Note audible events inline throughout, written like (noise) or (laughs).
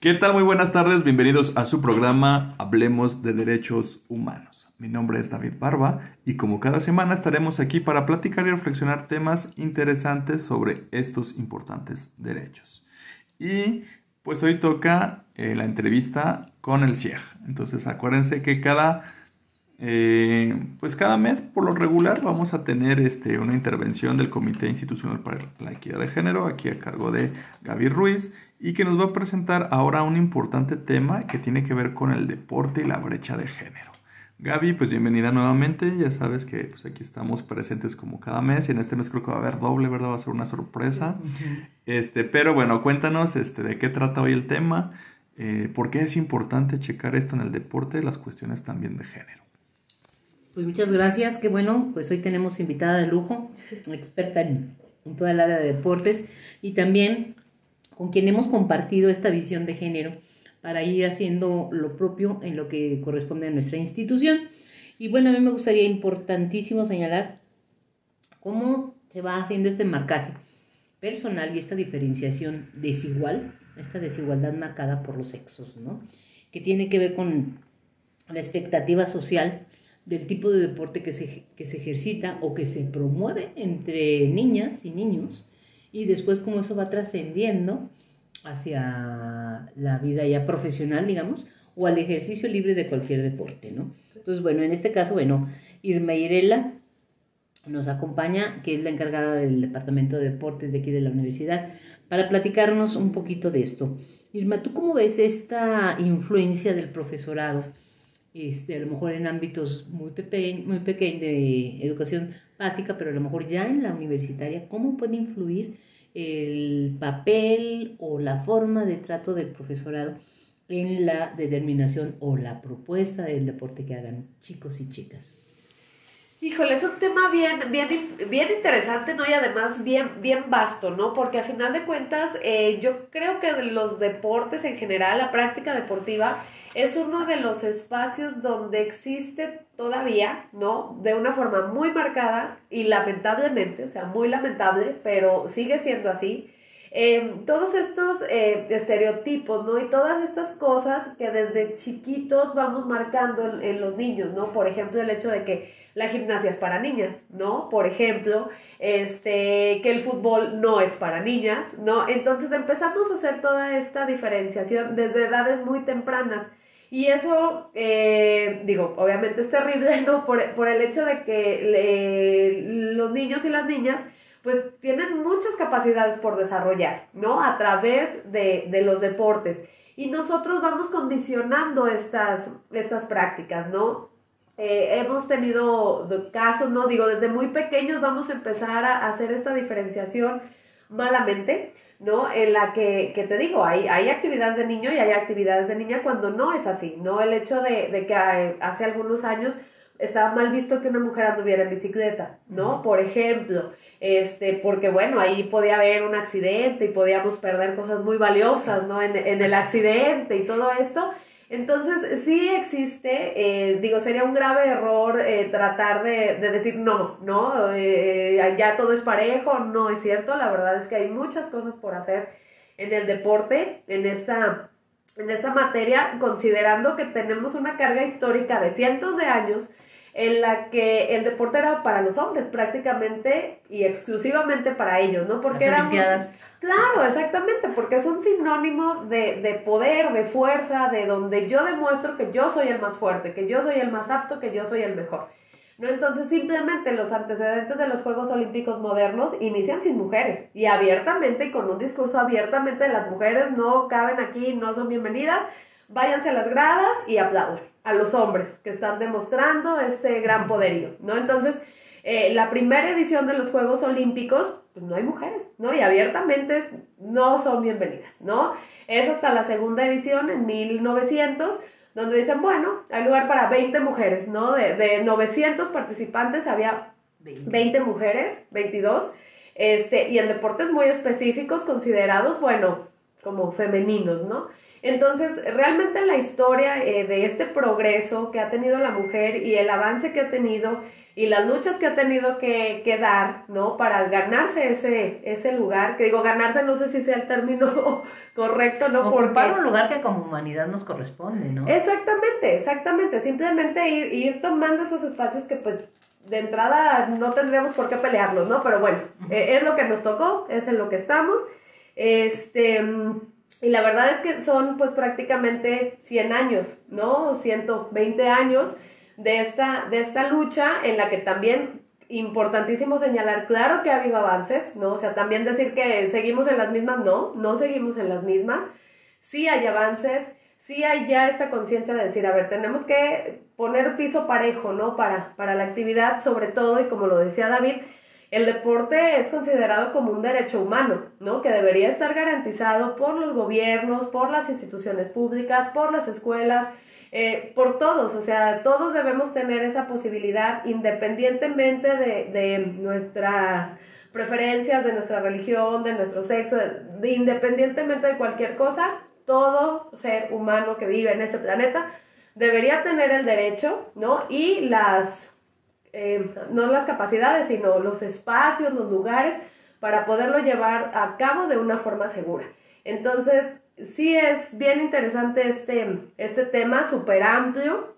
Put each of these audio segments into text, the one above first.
¿Qué tal? Muy buenas tardes, bienvenidos a su programa Hablemos de Derechos Humanos. Mi nombre es David Barba y como cada semana estaremos aquí para platicar y reflexionar temas interesantes sobre estos importantes derechos. Y pues hoy toca eh, la entrevista con el CIEG. Entonces acuérdense que cada, eh, pues cada mes por lo regular vamos a tener este, una intervención del Comité Institucional para la Equidad de Género, aquí a cargo de Gaby Ruiz y que nos va a presentar ahora un importante tema que tiene que ver con el deporte y la brecha de género. Gaby, pues bienvenida nuevamente, ya sabes que pues aquí estamos presentes como cada mes y en este mes creo que va a haber doble, ¿verdad? Va a ser una sorpresa. Este, pero bueno, cuéntanos este, de qué trata hoy el tema, eh, por qué es importante checar esto en el deporte, las cuestiones también de género. Pues muchas gracias, qué bueno, pues hoy tenemos invitada de lujo, experta en, en toda el área de deportes y también con quien hemos compartido esta visión de género para ir haciendo lo propio en lo que corresponde a nuestra institución. Y bueno, a mí me gustaría importantísimo señalar cómo se va haciendo este marcaje personal y esta diferenciación desigual, esta desigualdad marcada por los sexos, ¿no? Que tiene que ver con la expectativa social del tipo de deporte que se, que se ejercita o que se promueve entre niñas y niños y después cómo eso va trascendiendo hacia la vida ya profesional, digamos, o al ejercicio libre de cualquier deporte, ¿no? Entonces, bueno, en este caso, bueno, Irma Irela nos acompaña, que es la encargada del Departamento de Deportes de aquí de la universidad, para platicarnos un poquito de esto. Irma, ¿tú cómo ves esta influencia del profesorado? Este, a lo mejor en ámbitos muy, muy pequeños de educación básica, pero a lo mejor ya en la universitaria, ¿cómo puede influir el papel o la forma de trato del profesorado en la determinación o la propuesta del deporte que hagan chicos y chicas? Híjole, es un tema bien, bien, bien interesante, ¿no? Y además bien, bien vasto, ¿no? Porque a final de cuentas, eh, yo creo que los deportes en general, la práctica deportiva, es uno de los espacios donde existe todavía, ¿no? De una forma muy marcada y lamentablemente, o sea, muy lamentable, pero sigue siendo así. Em, todos estos eh, estereotipos, ¿no? Y todas estas cosas que desde chiquitos vamos marcando en, en, los niños, ¿no? Por ejemplo, el hecho de que la gimnasia es para niñas, ¿no? Por ejemplo, este, que el fútbol no es para niñas, ¿no? Entonces empezamos a hacer toda esta diferenciación desde edades muy tempranas. Y eso, eh, digo, obviamente es terrible, (laughs) ¿no? Por, por el hecho de que los niños y las niñas, pues tienen muchas capacidades por desarrollar, ¿no? A través de, de los deportes. Y nosotros vamos condicionando estas, estas prácticas, ¿no? Eh, hemos tenido casos, ¿no? Digo, desde muy pequeños vamos a empezar a hacer esta diferenciación malamente, ¿no? En la que, que te digo, hay, hay actividades de niño y hay actividades de niña cuando no es así, ¿no? El hecho de, de que hace algunos años estaba mal visto que una mujer anduviera en bicicleta, ¿no? Por ejemplo, este, porque bueno, ahí podía haber un accidente y podíamos perder cosas muy valiosas, ¿no? En, en el accidente y todo esto. Entonces, sí existe, eh, digo, sería un grave error eh, tratar de, de, decir no, ¿no? Eh, ya todo es parejo, no es cierto, la verdad es que hay muchas cosas por hacer en el deporte, en esta, en esta materia, considerando que tenemos una carga histórica de cientos de años en la que el deporte era para los hombres prácticamente y exclusivamente para ellos, ¿no? Porque eran... Claro, exactamente, porque es un sinónimo de, de, poder, de fuerza, de donde yo demuestro que yo soy el más fuerte, que yo soy el más apto, que yo soy el mejor. ¿No? Entonces simplemente los antecedentes de los Juegos Olímpicos modernos inician sin mujeres y abiertamente y con un discurso abiertamente las mujeres no caben aquí, no son bienvenidas, váyanse a las gradas y aplaudan a los hombres que están demostrando este gran poderío, ¿no? Entonces, eh, la primera edición de los Juegos Olímpicos, pues no hay mujeres, ¿no? Y abiertamente no son bienvenidas, ¿no? Es hasta la segunda edición en 1900, donde dicen, bueno, hay lugar para 20 mujeres, ¿no? De, de 900 participantes había 20 mujeres, 22, este, y en deportes muy específicos considerados, bueno, como femeninos, ¿no? Entonces, realmente la historia eh, de este progreso que ha tenido la mujer y el avance que ha tenido y las luchas que ha tenido que, que, dar, ¿no? Para ganarse ese, ese lugar, que digo, ganarse no sé si sea el término (laughs) correcto, ¿no? Por un lugar que como humanidad nos corresponde, ¿no? Exactamente, exactamente. Simplemente ir, ir tomando esos espacios que pues de entrada no tendríamos por qué pelearlos, ¿no? Pero bueno, eh, es lo que nos tocó, es en lo que estamos. Este, y la verdad es que son pues prácticamente 100 años, ¿no? 120 años de esta, de esta lucha en la que también importantísimo señalar, claro que ha habido avances, ¿no? O sea, también decir que seguimos en las mismas, no, no seguimos en las mismas. Sí hay avances, sí hay ya esta conciencia de decir, a ver, tenemos que poner piso parejo, ¿no? Para, para la actividad, sobre todo, y como lo decía David, el deporte es considerado como un derecho humano, ¿no? Que debería estar garantizado por los gobiernos, por las instituciones públicas, por las escuelas, eh, por todos, o sea, todos debemos tener esa posibilidad independientemente de, de nuestras preferencias, de nuestra religión, de nuestro sexo, de, independientemente de cualquier cosa, todo ser humano que vive en este planeta debería tener el derecho, ¿no? Y las eh, no las capacidades, sino los espacios, los lugares para poderlo llevar a cabo de una forma segura. Entonces, sí es bien interesante este, este tema, súper amplio,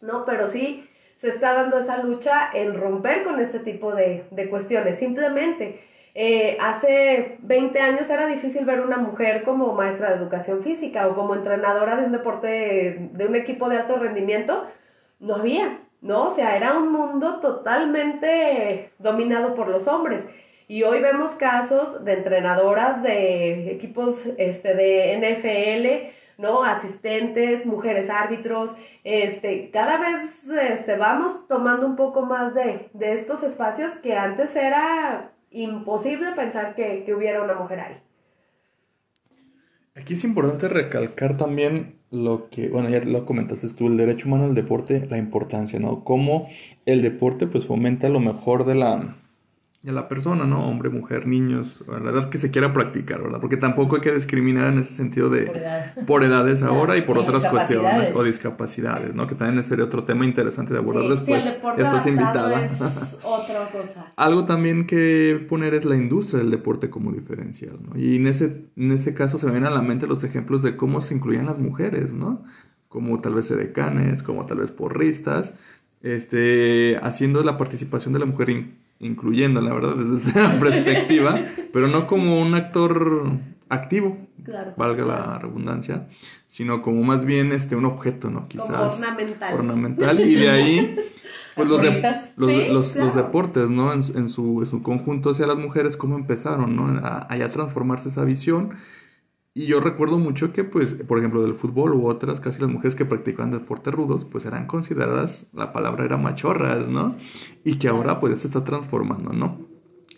¿no? Pero sí se está dando esa lucha en romper con este tipo de, de cuestiones. Simplemente, eh, hace 20 años era difícil ver una mujer como maestra de educación física o como entrenadora de un deporte, de un equipo de alto rendimiento. No había, ¿no? O sea, era un mundo totalmente dominado por los hombres. Y hoy vemos casos de entrenadoras de equipos este, de NFL, ¿no? Asistentes, mujeres árbitros, este, cada vez este, vamos tomando un poco más de, de estos espacios que antes era imposible pensar que, que hubiera una mujer ahí. Aquí es importante recalcar también lo que, bueno, ya lo comentaste tú, el derecho humano al deporte, la importancia, ¿no? Cómo el deporte pues fomenta lo mejor de la, a la persona, ¿no? Hombre, mujer, niños, a la edad que se quiera practicar, ¿verdad? Porque tampoco hay que discriminar en ese sentido de por, edades ahora y por otras cuestiones o discapacidades, ¿no? Que también sería otro tema interesante de abordar después. estás invitada. otra cosa. (laughs) Algo también que poner es la industria del deporte como diferencial, ¿no? Y en ese, en ese caso se me vienen a la mente los ejemplos de cómo se incluían las mujeres, ¿no? Como tal vez edecanes, como tal vez porristas, este, haciendo la participación de la mujer incluyendo, la verdad, desde esa (laughs) perspectiva, pero no como un actor activo, valga la redundancia, sino como más bien este un objeto, ¿no? Quizás ornamental. ornamental. Y de ahí, pues los, los, los, deportes, ¿no? En, en, su, en su conjunto hacia las mujeres, cómo empezaron, ¿no? A, a transformarse esa visión y yo recuerdo mucho que, pues, por ejemplo, del fútbol u otras, casi las mujeres que practicaban deportes rudos, pues eran consideradas, la palabra era machorras, ¿no? Y que ahora, pues, se está transformando, ¿no?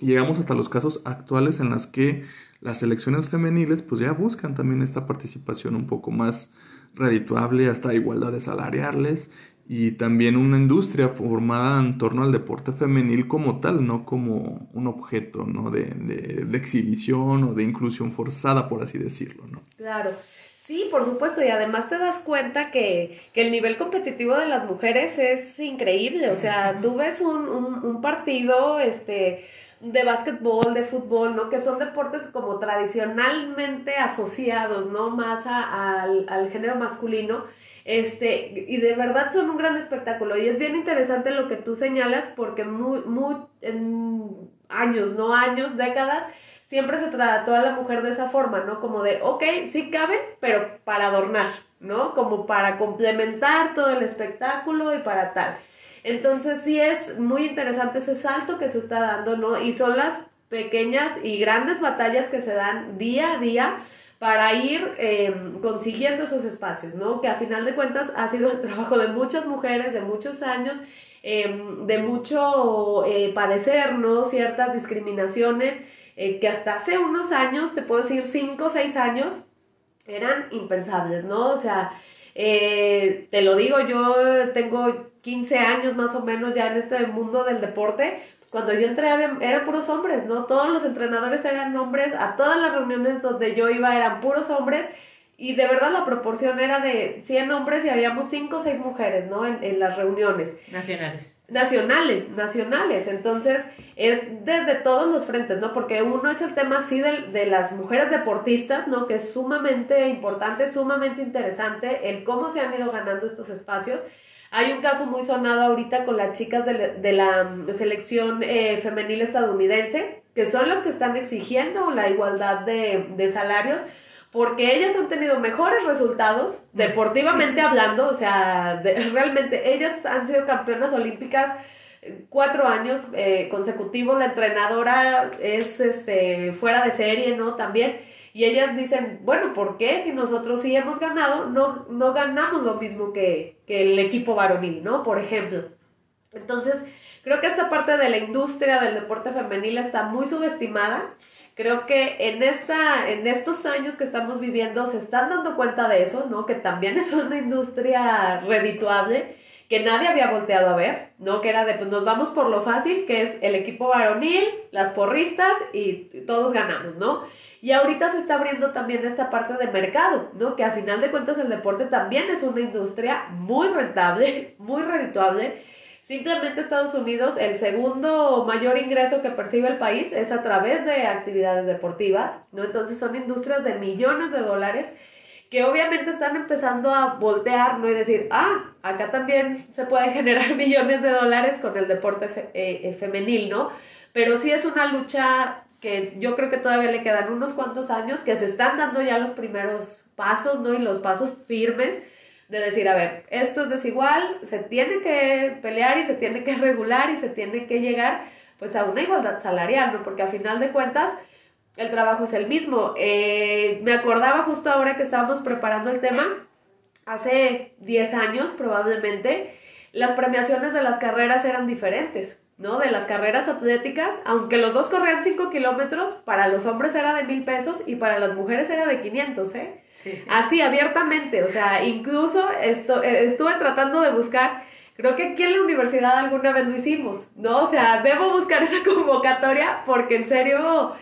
llegamos hasta los casos actuales en las que las selecciones femeniles, pues, ya buscan también esta participación un poco más redituable, hasta igualdades salariales y también una industria formada en torno al deporte femenil como tal, no como un objeto ¿no? de, de, exhibición o de inclusión forzada, por así decirlo. ¿no? Claro. Sí, por supuesto, y además te das cuenta que, que, el nivel competitivo de las mujeres es increíble, o sea, tú ves un, un, un partido este, de básquetbol, de fútbol, ¿no? Que son deportes como tradicionalmente asociados, ¿no? Más a, al, al género masculino, este, y de verdad son un gran espectáculo. Y es bien interesante lo que tú señalas porque muy, muy, en años, no años, décadas, siempre se trató a la mujer de esa forma, ¿no? Como de, ok, sí caben, pero para adornar, ¿no? Como para complementar todo el espectáculo y para tal. Entonces sí es muy interesante ese salto que se está dando, ¿no? Y son las pequeñas y grandes batallas que se dan día a día para ir em, consiguiendo esos espacios, ¿no? Que a final de cuentas ha sido el trabajo de muchas mujeres, de muchos años, em, de mucho eh, padecer, ¿no? Ciertas discriminaciones eh, que hasta hace unos años, te puedo decir cinco o seis años, eran impensables, ¿no? O sea, eh, te lo digo, yo tengo 15 años más o menos ya en este mundo del deporte, cuando yo entré eran puros hombres, ¿no? Todos los entrenadores eran hombres, a todas las reuniones donde yo iba eran puros hombres y de verdad la proporción era de 100 hombres y habíamos 5 o 6 mujeres, ¿no? En, en las reuniones. Nacionales. Nacionales, nacionales. Entonces, es desde todos los frentes, ¿no? Porque uno es el tema así de, de, las mujeres deportistas, ¿no? Que es sumamente importante, sumamente interesante el cómo se han ido ganando estos espacios. Hay un caso muy sonado ahorita con las chicas de, de la selección eh, femenil estadounidense, que son las que están exigiendo la igualdad de, de salarios porque ellas han tenido mejores resultados, deportivamente (laughs) hablando, o sea, realmente ellas han sido campeonas olímpicas eh, cuatro años eh, consecutivos, la entrenadora es este, fuera de serie, ¿no? También, y ellas dicen, bueno, ¿por qué si nosotros sí hemos ganado, no, no ganamos lo mismo que, que el equipo varonil, ¿no? Por ejemplo. Entonces, creo que esta parte de la industria del deporte femenil está muy subestimada Creo que en, esta, en estos años que estamos viviendo se están dando cuenta de eso, ¿no? Que también (laughs) es una industria redituable que nadie había volteado a ver, ¿no? Que era de, pues nos vamos por lo fácil, que es el equipo varonil, las porristas y todos ganamos, ¿no? Y ahorita se está abriendo también esta parte de mercado, ¿no? Que a final de cuentas el deporte también es una industria muy rentable, (laughs) muy redituable Simplemente Estados Unidos, el segundo mayor ingreso que percibe el país es a través de actividades deportivas, ¿no? Entonces son industrias de millones de dólares que obviamente están empezando a voltear, ¿no? Y decir, ah, acá también se pueden (laughs) generar millones de dólares con el deporte eh, eh, femenil, ¿no? Pero sí es una lucha que yo creo que todavía le quedan unos cuantos años, que se están dando ya los primeros pasos, ¿no? Y los pasos firmes de decir, a ver, esto es desigual, se tiene que pelear y se tiene que (laughs) regular y se tiene que llegar pues a una igualdad salarial, ¿no? Porque a final de cuentas el trabajo es el mismo. Eh, me acordaba justo ahora que estábamos preparando el tema, hace 10 años probablemente, las premiaciones de las carreras eran diferentes. ¿no? De las carreras atléticas, aunque los dos corrían 5 kilómetros, para los hombres era de mil pesos y para las mujeres era de 500, ¿eh? Así, abiertamente, o sea, incluso esto, eh, estuve tratando de buscar, creo que aquí en la universidad alguna vez lo hicimos, ¿no? O sea, debo buscar esa (laughs) convocatoria porque en serio,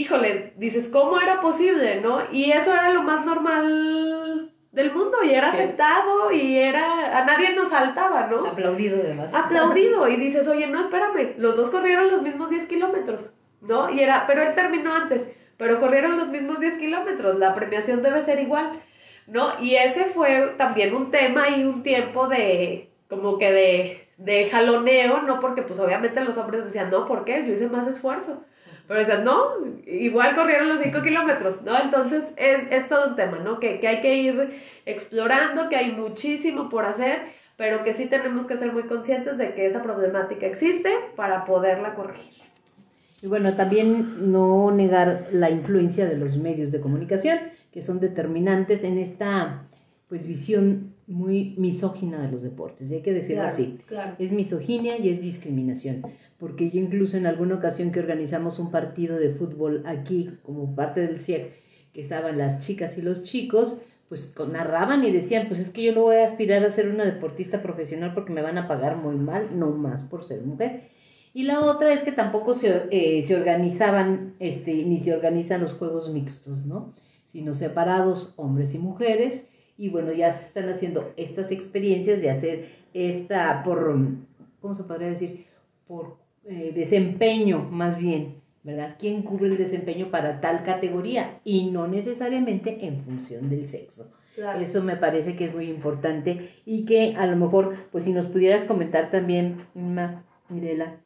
híjole, dices, ¿cómo era posible, no? Y eso era lo más normal del mundo y era aceptado y era, a nadie nos saltaba, ¿no? Aplaudido además. Aplaudido y dices, oye, no, espérame, los dos corrieron los mismos 10 kilómetros, ¿no? Y era, pero él terminó antes pero corrieron los mismos 10 kilómetros, la premiación debe ser igual, ¿no? Y ese fue también un tema y un tiempo de, como que de, de jaloneo, ¿no? Porque pues obviamente los hombres decían, no, ¿por qué? Yo hice más esfuerzo. Pero decían, no, igual corrieron los 5 kilómetros, ¿no? Entonces es, es, todo un tema, ¿no? Que, que hay que ir explorando, que hay muchísimo por hacer, pero que sí tenemos que ser muy conscientes de que esa problemática existe para poderla corregir. Y bueno, también no negar la influencia de los medios de comunicación, que son determinantes en esta pues visión muy misógina de los deportes, hay que decirlo así. Es misoginia y es discriminación, porque yo incluso en alguna ocasión que organizamos un partido de fútbol aquí como parte del CIEC, que estaban las chicas y los chicos, pues narraban y decían, pues es que yo no voy a aspirar a ser una deportista profesional porque me van a pagar muy mal, no más por ser mujer. Y la otra es que tampoco se, eh, se organizaban, este, ni se organizan los juegos mixtos, ¿no? Sino separados hombres y mujeres. Y bueno, ya se están haciendo estas experiencias de hacer esta por, ¿cómo se podría decir? Por eh, desempeño, más bien, ¿verdad? ¿Quién cubre el desempeño para tal categoría? Y no necesariamente en función del sexo. Eso me parece que es muy importante y que a lo mejor, pues si nos pudieras comentar también, Mirela,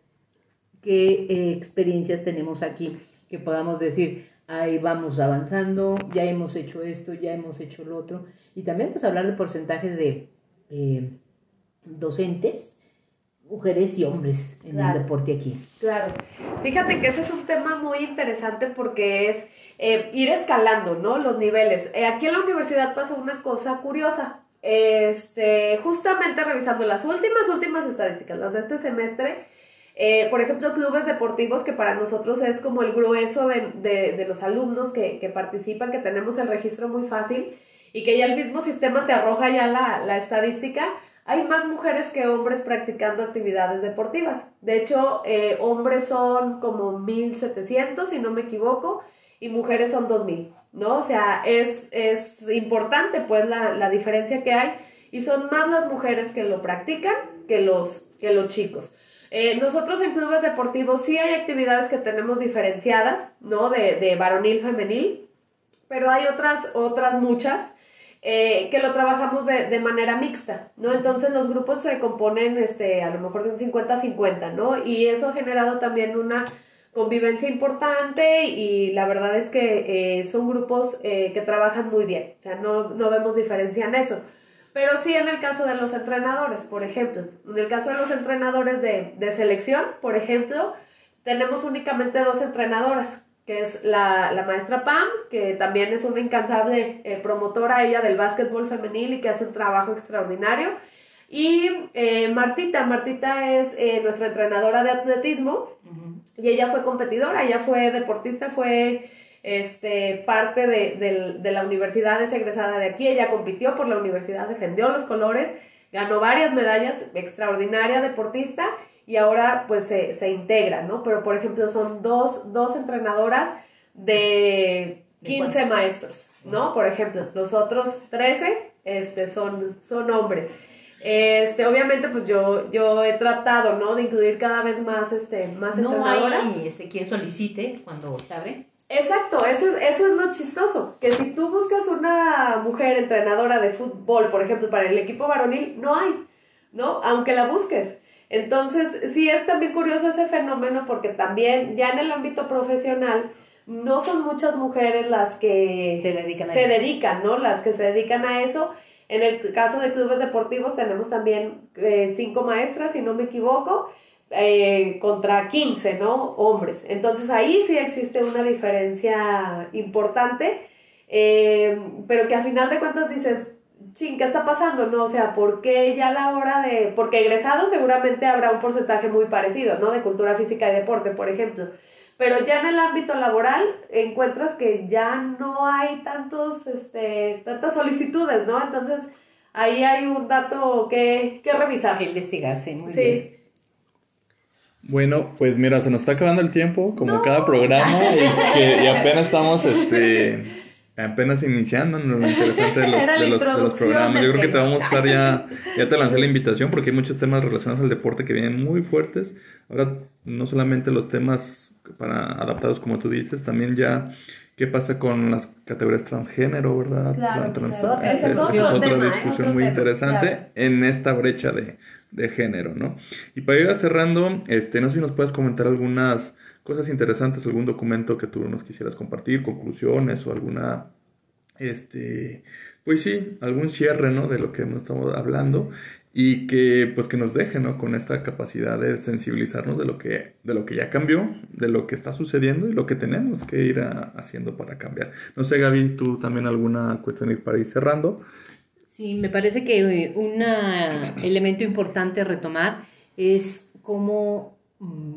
qué eh, experiencias tenemos aquí que podamos decir, ahí vamos avanzando, ya hemos hecho esto, ya hemos hecho lo otro. Y también pues hablar de porcentajes de eh, docentes, mujeres y hombres en el deporte aquí. Claro. Fíjate que ese es un tema muy interesante porque es eh, ir escalando, ¿no? Los niveles. aquí en la universidad pasa una cosa curiosa. Este, justamente revisando las últimas, últimas estadísticas, las de este semestre, eh, por ejemplo, clubes deportivos, que para nosotros es como el grueso de, de, de los alumnos que, que, participan, que tenemos el registro muy fácil y que ya el mismo sistema te arroja ya la, la estadística. Hay más mujeres que hombres practicando actividades deportivas. De hecho, eh, hombres son como 1.700, si no me equivoco, y mujeres son 2.000, ¿no? O sea, es, es importante pues la, la, diferencia que hay y son más las mujeres que lo practican que los, que los chicos. Eh, nosotros en clubes deportivos sí hay actividades que tenemos diferenciadas, ¿no? De, de varonil, femenil, pero hay otras, otras muchas eh, que lo trabajamos de, de, manera mixta, ¿no? Entonces los grupos se componen, este, a lo mejor de un 50-50, ¿no? Y eso ha generado también una convivencia importante y la verdad es que eh, son grupos eh, que trabajan muy bien, o sea, no, no vemos diferencia en eso. Pero sí en el caso de los entrenadores, por ejemplo. En el caso de los entrenadores de, de selección, por ejemplo, tenemos únicamente dos entrenadoras, que es la, la, maestra Pam, que también es una incansable eh, promotora ella del básquetbol femenil y que hace un trabajo extraordinario. Y eh, Martita, Martita es eh, nuestra entrenadora de atletismo. Y ella fue competidora, ella fue deportista, fue este, parte de, de, de, la universidad, es egresada de aquí, ella compitió por la universidad, defendió los colores, ganó varias medallas, extraordinaria deportista y ahora pues se, se integra, ¿no? Pero por ejemplo son dos, dos entrenadoras de 15 maestros, ¿no? Por ejemplo, los otros 13 este, son, son hombres. Este, obviamente, pues yo, yo he tratado, ¿no? De incluir cada vez más, este, más no entrenadoras. hay este, quien solicite cuando se abre. Exacto, eso es, eso es lo chistoso, que si tú buscas una mujer entrenadora de fútbol, por ejemplo, para el equipo varonil, no hay, ¿no? Aunque la busques. Entonces, sí es también curioso ese fenómeno porque también ya en el ámbito profesional no son muchas mujeres las que Se dedican a se eso. dedican, ¿no? Las que se dedican a eso. En el caso de clubes deportivos tenemos también eh, cinco maestras, si no me equivoco, eh, contra 15, ¿no? Hombres. Entonces ahí sí existe una diferencia importante, eh, pero que a final de cuentas dices, ching, ¿qué está pasando? No, o sea, ¿por qué ya a la hora de...? Porque egresados seguramente habrá un porcentaje muy parecido, ¿no? De cultura física y deporte, por ejemplo. Pero ya en el ámbito laboral encuentras que ya no hay tantos, este, tantas solicitudes, ¿no? Entonces ahí hay un dato que, que revisar. Que investigarse, muy Sí. bien. Bueno, pues mira, se nos está acabando el tiempo, como cada programa, y, que, y apenas estamos, este, apenas iniciando en lo interesante de (laughs) los, Era la de los, de los introducción programas. Yo creo que te vamos a estar ya, (laughs) ya te lancé la invitación porque hay muchos temas relacionados al deporte que vienen muy fuertes. Ahora, no solamente los temas para adaptados como tú dices, también ya qué pasa con las categorías transgénero, ¿verdad? Claro, pues, otra- esa ese es otro otra tema, ¿eh? discusión Otro muy tema, interesante claro. en esta brecha de, de género, ¿no? Y para ir cerrando, este, no sé si nos puedes comentar algunas cosas interesantes, algún documento que tú nos quisieras compartir, conclusiones o alguna, este, pues sí, algún cierre, ¿no? De lo que hemos estado hablando y que, pues, que nos deje, ¿no? Con esta capacidad de sensibilizarnos de lo que, de lo que ya cambió, de lo que está sucediendo y lo que tenemos que ir a- haciendo para cambiar. No sé, Gaby, tú también alguna cuestión para ir cerrando. Sí, me parece que eh, un (clears throat) elemento importante a retomar es cómo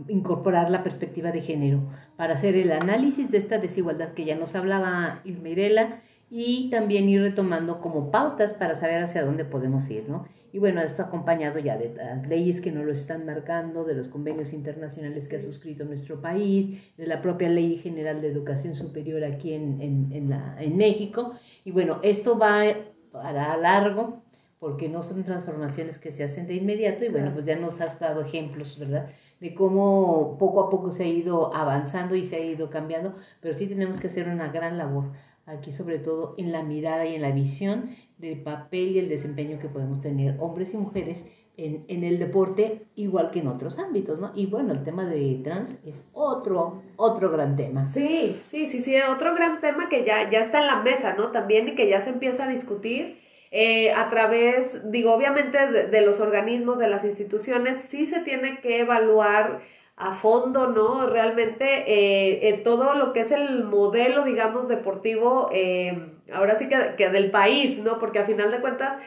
incorporar la perspectiva de género para hacer el análisis de esta desigualdad que ya nos hablaba Irmirela y también ir retomando como pautas para saber hacia dónde podemos ir, ¿no? Y bueno, esto acompañado ya de las leyes que nos lo están marcando, de los convenios internacionales que ha suscrito nuestro país, de la propia Ley General de Educación Superior aquí en, en, en la, en México. Y bueno, esto va para largo porque no son transformaciones que se hacen de inmediato y bueno, pues ya nos has dado ejemplos, ¿verdad? De cómo poco a poco se ha ido avanzando y se ha ido cambiando, pero sí tenemos que hacer una gran labor aquí sobre todo en la mirada y en la visión del papel y el desempeño que podemos tener hombres y mujeres en, en el deporte igual que en otros ámbitos, ¿no? Y bueno, el tema de trans es otro, otro gran tema. Sí, sí, sí, sí, otro gran tema que ya, ya está en la mesa, ¿no? También y que ya se empieza a discutir eh, a través, digo, obviamente de, los organismos, de las instituciones, sí se tiene que evaluar a fondo, ¿no? Realmente eh, todo lo que es el modelo, digamos, deportivo, eh, ahora sí que, que del país, ¿no? Porque a final de cuentas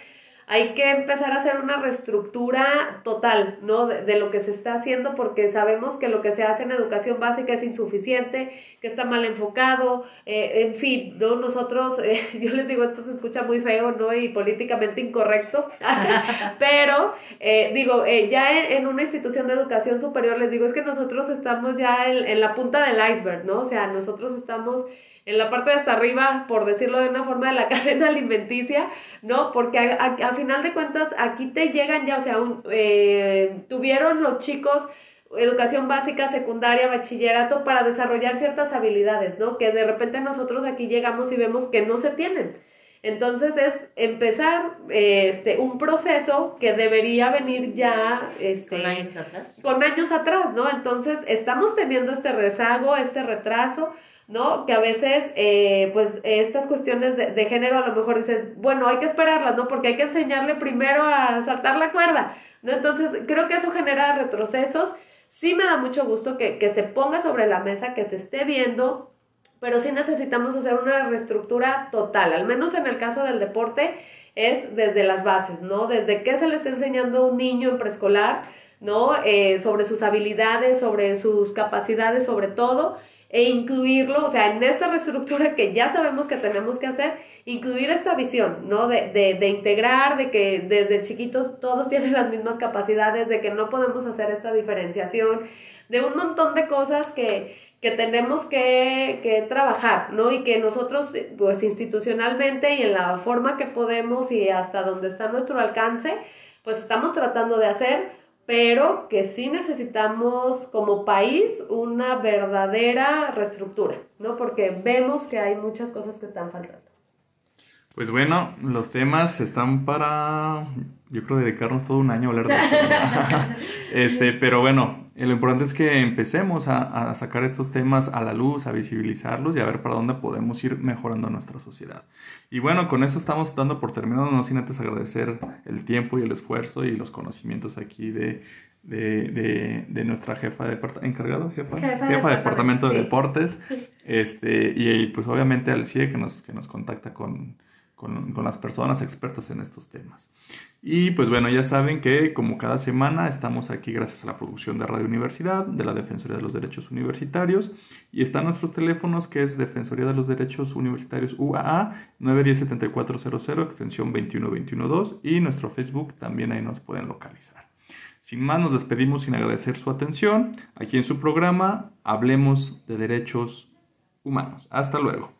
hay que empezar a hacer una reestructura total, ¿no? De, lo que se está haciendo porque sabemos que lo que se hace en educación básica es insuficiente, que está mal enfocado, eh, en fin, ¿no? Nosotros, (laughs) eh, yo les digo, esto se escucha muy feo, ¿no? Y políticamente incorrecto, (laughs) pero eh, digo, ya en, una institución de educación superior les digo, es que nosotros estamos ya en la punta del iceberg, ¿no? O sea, nosotros estamos en la parte de hasta arriba, por decirlo de una forma, de la (laughs) cadena alimenticia, ¿no? Porque a, final de cuentas aquí te llegan ya, o sea, eh, tuvieron los chicos educación básica, secundaria, bachillerato para desarrollar ciertas habilidades, ¿no? Que de repente nosotros aquí llegamos y vemos que no se tienen. Entonces es empezar este, un proceso que debería venir ya este, con años atrás. Con años atrás, ¿no? Entonces estamos teniendo este rezago, este retraso. ¿No? Que a veces, eh, pues, estas cuestiones de, género a lo mejor dices, bueno, hay que esperarlas, ¿no? Porque hay que enseñarle primero a saltar la cuerda, ¿no? Entonces, creo que eso genera retrocesos. Sí me da mucho gusto que, que se ponga sobre la mesa, que se esté viendo, pero sí necesitamos hacer una reestructura total, al menos en el caso del deporte, es desde las bases, ¿no? Desde qué se le está enseñando a un niño en preescolar, ¿no? Eh, sobre sus habilidades, sobre sus capacidades, sobre todo, e incluirlo, o sea, en esta reestructura que ya sabemos que tenemos que hacer, incluir esta visión, ¿no? De, de, de, integrar, de que desde chiquitos todos (laughs) tienen las mismas capacidades, de que no podemos hacer esta diferenciación, de un montón de cosas que, que tenemos que, que, trabajar, ¿no? Y que nosotros, pues institucionalmente y en la forma que podemos y hasta donde está nuestro alcance, pues estamos tratando de hacer pero que sí necesitamos como país una verdadera reestructura, ¿no? Porque vemos que hay muchas cosas que están faltando. Pues bueno, los temas están para, yo creo, dedicarnos todo un año a hablar de esto. (laughs) este, pero bueno, lo importante es que empecemos a, sacar estos temas a la luz, a visibilizarlos y a ver para dónde podemos ir mejorando nuestra sociedad. Y bueno, con eso estamos dando por terminado, no sin antes agradecer el tiempo y el esfuerzo y los conocimientos aquí de, de, nuestra jefa de encargado, jefa, jefa, de departamento de deportes, este, y, pues obviamente al CIE que nos, que nos contacta con las personas expertas en estos temas. Y pues bueno, ya saben que como cada semana estamos aquí gracias a la producción de Radio Universidad, de la Defensoría de los Derechos Universitarios, y están nuestros teléfonos que es Defensoría de los Derechos Universitarios UAA 910-7400, extensión 21212, y nuestro Facebook también ahí nos pueden localizar. Sin más, nos despedimos sin agradecer su atención. Aquí en su programa, Hablemos de Derechos Humanos. Hasta luego.